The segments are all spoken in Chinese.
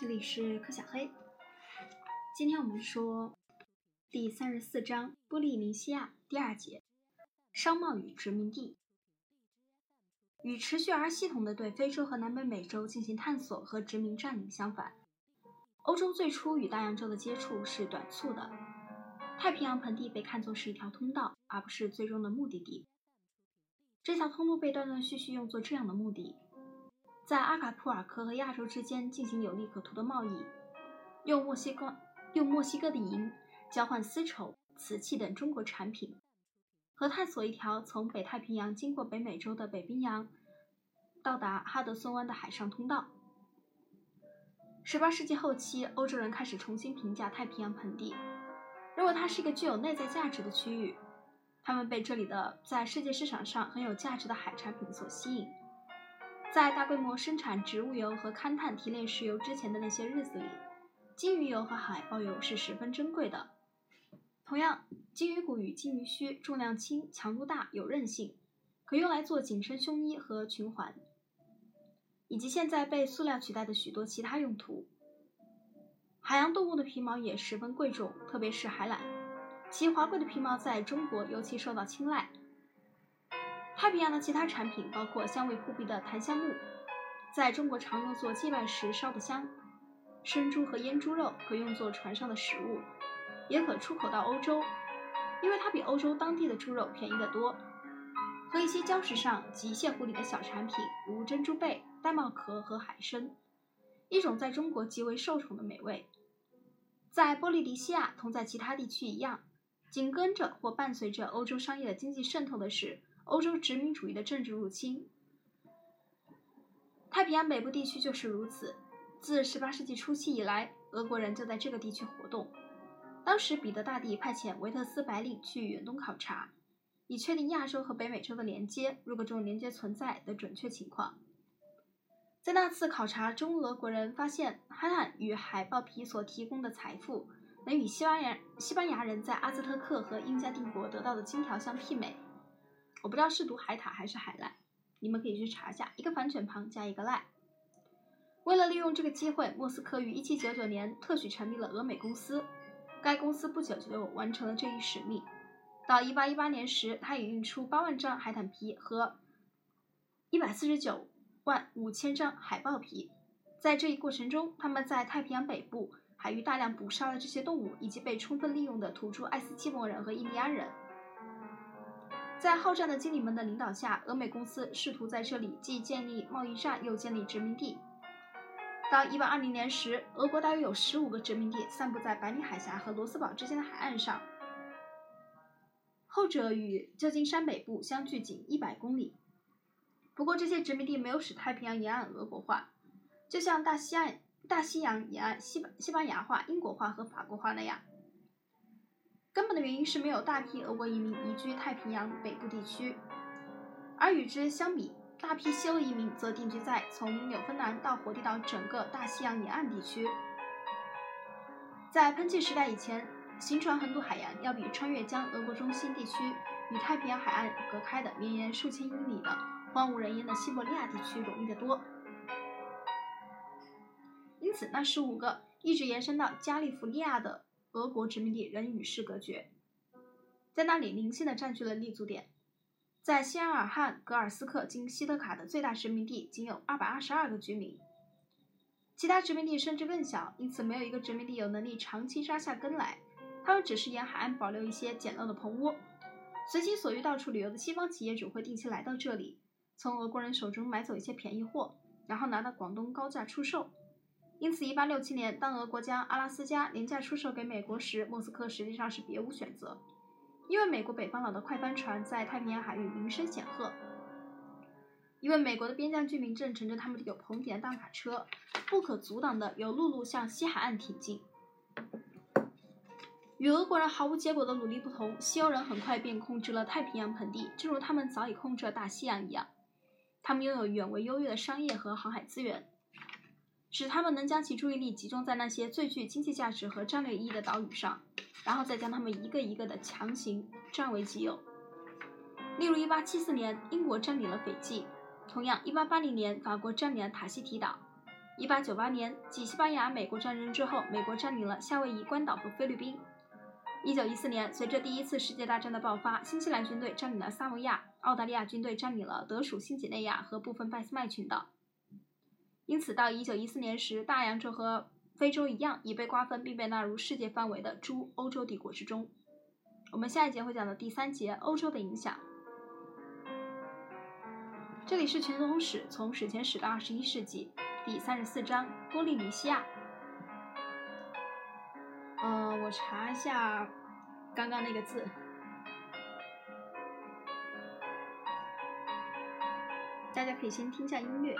这里是柯小黑。今天我们说第三十四章波利尼西亚第二节商贸与殖民地。与持续而系统的对非洲和南北美洲进行探索和殖民占领相反，欧洲最初与大洋洲的接触是短促的。太平洋盆地被看作是一条通道，而不是最终的目的地。这条通路被断断续续用作这样的目的。在阿卡普尔克和亚洲之间进行有利可图的贸易，用墨西哥用墨西哥的银交换丝绸、瓷器等中国产品，和探索一条从北太平洋经过北美洲的北冰洋到达哈德森湾的海上通道。十八世纪后期，欧洲人开始重新评价太平洋盆地，认为它是一个具有内在价值的区域。他们被这里的在世界市场上很有价值的海产品所吸引。在大规模生产植物油和勘探提炼石油之前的那些日子里，金鱼油和海豹油是十分珍贵的。同样，金鱼骨与金鱼须重量轻、强度大、有韧性，可用来做紧身胸衣和裙环，以及现在被塑料取代的许多其他用途。海洋动物的皮毛也十分贵重，特别是海獭，其华贵的皮毛在中国尤其受到青睐。太平洋的其他产品包括香味扑鼻的檀香木，在中国常用作祭拜时烧的香；生猪和腌猪肉可用作船上的食物，也可出口到欧洲，因为它比欧洲当地的猪肉便宜得多。和一些礁石上及泻湖里的小产品，如珍珠贝、玳瑁壳和海参，一种在中国极为受宠的美味。在波利尼西亚，同在其他地区一样，紧跟着或伴随着欧洲商业的经济渗透的是。欧洲殖民主义的政治入侵，太平洋北部地区就是如此。自18世纪初期以来，俄国人就在这个地区活动。当时，彼得大帝派遣维特斯白领去远东考察，以确定亚洲和北美洲的连接，如果这种连接存在的准确情况。在那次考察中，俄国人发现海獭与海豹皮所提供的财富，能与西班牙西班牙人在阿兹特克和印加帝国得到的金条相媲美。我不知道是读海獭还是海赖，你们可以去查一下，一个反犬旁加一个赖。为了利用这个机会，莫斯科于1799年特许成立了俄美公司。该公司不久就完成了这一使命。到1818年时，它已运出8万张海獭皮和149万五千张海豹皮。在这一过程中，他们在太平洋北部海域大量捕杀了这些动物，以及被充分利用的土著爱斯基摩人和印第安人。在好战的经理们的领导下，俄美公司试图在这里既建立贸易站，又建立殖民地。到1820年时，俄国大约有15个殖民地散布在白令海峡和罗斯堡之间的海岸上，后者与旧金山北部相距仅100公里。不过，这些殖民地没有使太平洋沿岸俄国化，就像大西岸、大西洋沿岸西西班牙化、英国化和法国化那样。根本的原因是没有大批俄国移民移居太平洋北部地区，而与之相比，大批西欧移民则定居在从纽芬兰到火地岛整个大西洋沿岸地区。在喷气时代以前，行船横渡海洋要比穿越将俄国中心地区与太平洋海岸隔开的绵延数千英里的荒无人烟的西伯利亚地区容易得多。因此，那十五个一直延伸到加利福尼亚的。俄国殖民地仍与世隔绝，在那里零星的占据了立足点。在西安尔汗格尔斯克经西德卡的最大殖民地仅有二百二十二个居民，其他殖民地甚至更小，因此没有一个殖民地有能力长期扎下根来。他们只是沿海岸保留一些简陋的棚屋，随心所欲到处旅游的西方企业主会定期来到这里，从俄国人手中买走一些便宜货，然后拿到广东高价出售。因此，1867年，当俄国将阿拉斯加廉价出售给美国时，莫斯科实际上是别无选择，因为美国北方佬的快帆船在太平洋海域名声显赫，因为美国的边疆居民正乘着他们有棚顶的大卡车，不可阻挡的由陆路向西海岸挺进。与俄国人毫无结果的努力不同，西欧人很快便控制了太平洋盆地，正如他们早已控制了大西洋一样。他们拥有远为优越的商业和航海资源。使他们能将其注意力集中在那些最具经济价值和战略意义的岛屿上，然后再将他们一个一个的强行占为己有。例如，1874年，英国占领了斐济；同样，1880年，法国占领了塔希提岛一八九八年，继西班牙、美国战争之后，美国占领了夏威夷、关岛和菲律宾。一九一四年，随着第一次世界大战的爆发，新西兰军队占领了萨摩亚，澳大利亚军队占领了德属新几内亚和部分拜斯麦群岛。因此，到一九一四年时，大洋洲和非洲一样，已被瓜分并被纳入世界范围的诸欧洲帝国之中。我们下一节会讲的第三节欧洲的影响。这里是全球通史，从史前史到二十一世纪，第三十四章波利尼西亚。嗯，我查一下刚刚那个字，大家可以先听一下音乐。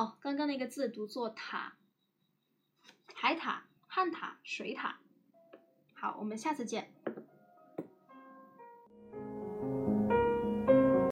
哦，刚刚那个字读作塔，海塔、旱塔、水塔。好，我们下次见。